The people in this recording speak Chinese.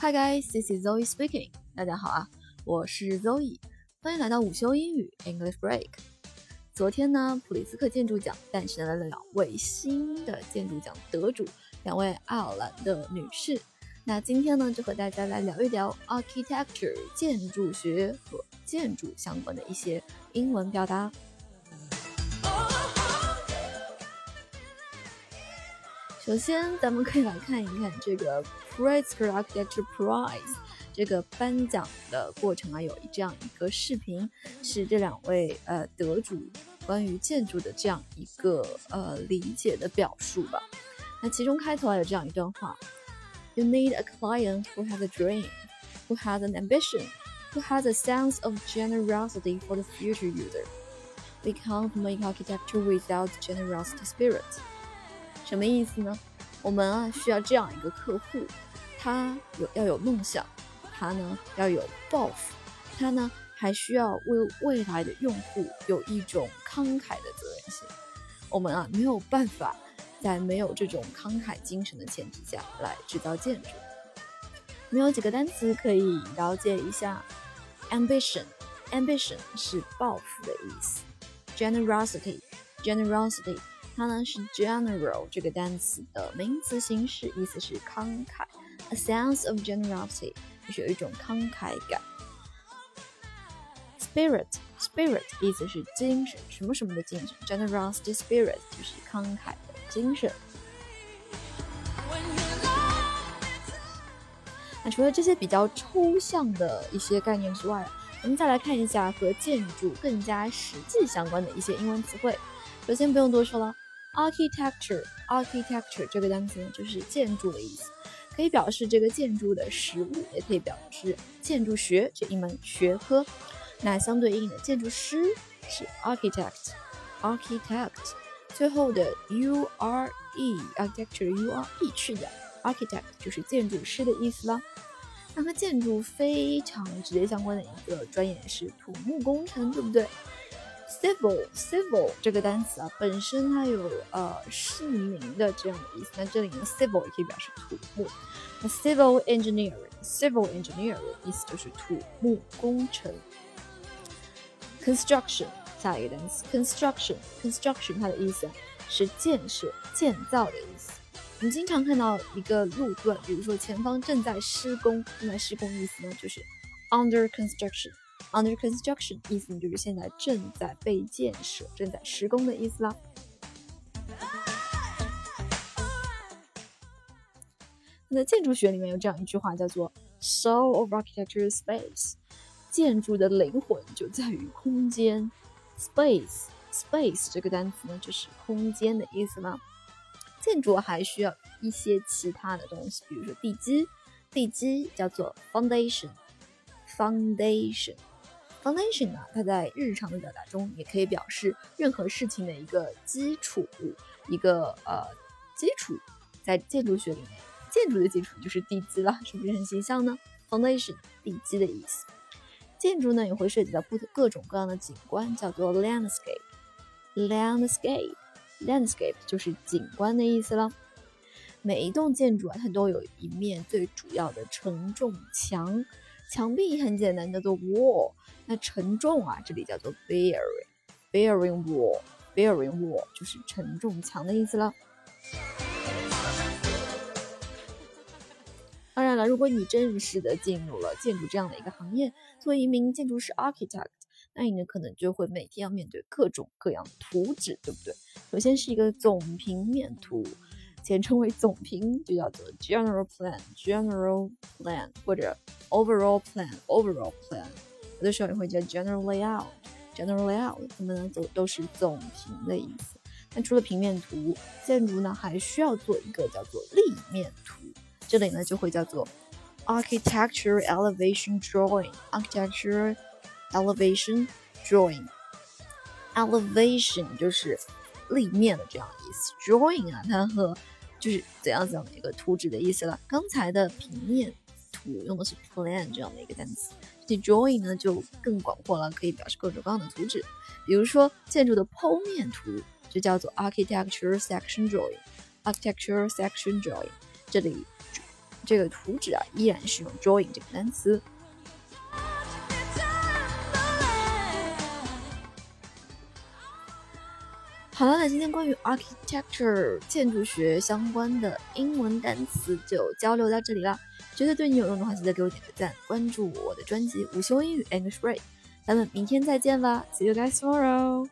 Hi guys, this is Zoe speaking. 大家好啊，我是 Zoe，欢迎来到午休英语 English Break。昨天呢，普利兹克建筑奖诞生了两位新的建筑奖得主，两位爱尔兰的女士。那今天呢，就和大家来聊一聊 architecture 建筑学和建筑相关的一些英文表达。首先，咱们可以来看一看这个 Pritzker Architecture Prize 这个颁奖的过程啊，有这样一个视频，是这两位呃得主关于建筑的这样一个呃理解的表述吧。那其中开头啊有这样一段话：You need a client who has a dream, who has an ambition, who has a sense of generosity for the future user. We can't make architecture without generosity spirit. 什么意思呢？我们啊需要这样一个客户，他有要有梦想，他呢要有抱负，他呢还需要为未来的用户有一种慷慨的责任心。我们啊没有办法在没有这种慷慨精神的前提下来制造建筑。我们有几个单词可以了解一下：ambition，ambition 是抱负的意思；generosity，generosity。它呢是 general 这个单词的名词形式，意思是慷慨，a sense of generosity 就是有一种慷慨感。spirit，spirit 意思是精神，什么什么的精神，generosity spirit 就是慷慨的精神。那除了这些比较抽象的一些概念之外，我们再来看一下和建筑更加实际相关的一些英文词汇。首先不用多说了。Architecture，architecture 这个单词呢，就是建筑的意思，可以表示这个建筑的实物，也可以表示建筑学这一门学科。那相对应的建筑师是 architect，architect。最后的 u r e，architecture u r e 去掉，architect 就是建筑师的意思了。那和建筑非常直接相关的一个专业是土木工程，对不对？civil civil 这个单词啊，本身它有呃市民的这样的意思。那这里呢，civil 也可以表示土木。那 civil engineering civil engineering 意思就是土木工程。construction 下一个单词 construction construction 它的意思是建设、建造的意思。我们经常看到一个路段，比如说前方正在施工，正在施工意思呢就是 under construction。Under construction 意思呢，就是现在正在被建设、正在施工的意思啦。那建筑学里面有这样一句话，叫做 “Soul of architecture space”，建筑的灵魂就在于空间。Space，space 这个单词呢，就是空间的意思啦。建筑还需要一些其他的东西，比如说地基，地基叫做 foundation，foundation。Foundation Foundation 呢，它在日常的表达中也可以表示任何事情的一个基础，一个呃基础。在建筑学里面，建筑的基础就是地基了，是不是很形象呢？Foundation 地基的意思。建筑呢也会涉及到不各种各样的景观，叫做 landscape。landscape，landscape 就是景观的意思了。每一栋建筑啊，它都有一面最主要的承重墙。墙壁很简单，叫做 wall。那承重啊，这里叫做 bearing，bearing wall，bearing wall 就是承重墙的意思了。当然了，如果你正式的进入了建筑这样的一个行业，作为一名建筑师 architect，那你呢可能就会每天要面对各种各样的图纸，对不对？首先是一个总平面图。简称为总平，就叫做 general plan，general plan 或者 overall plan，overall plan。有的时候也会叫 general layout，general layout，它们呢都都是总评的意思。那除了平面图，建筑呢还需要做一个叫做立面图，这里呢就会叫做 architecture elevation drawing，architecture elevation drawing，elevation 就是立面的这样意思，drawing 啊，它和就是怎样怎样的一个图纸的意思了。刚才的平面图用的是 plan 这样的一个单词，这 drawing 呢就更广阔了，可以表示各种各样的图纸。比如说建筑的剖面图就叫做 architecture section drawing，architecture section drawing。这里这个图纸啊，依然是用 drawing 这个单词。好了，那今天关于 architecture 建筑学相关的英文单词就交流到这里了。觉得对你有用的话，记得给我点个赞，关注我的专辑午休英语 English Break。咱们明天再见吧，See you guys tomorrow。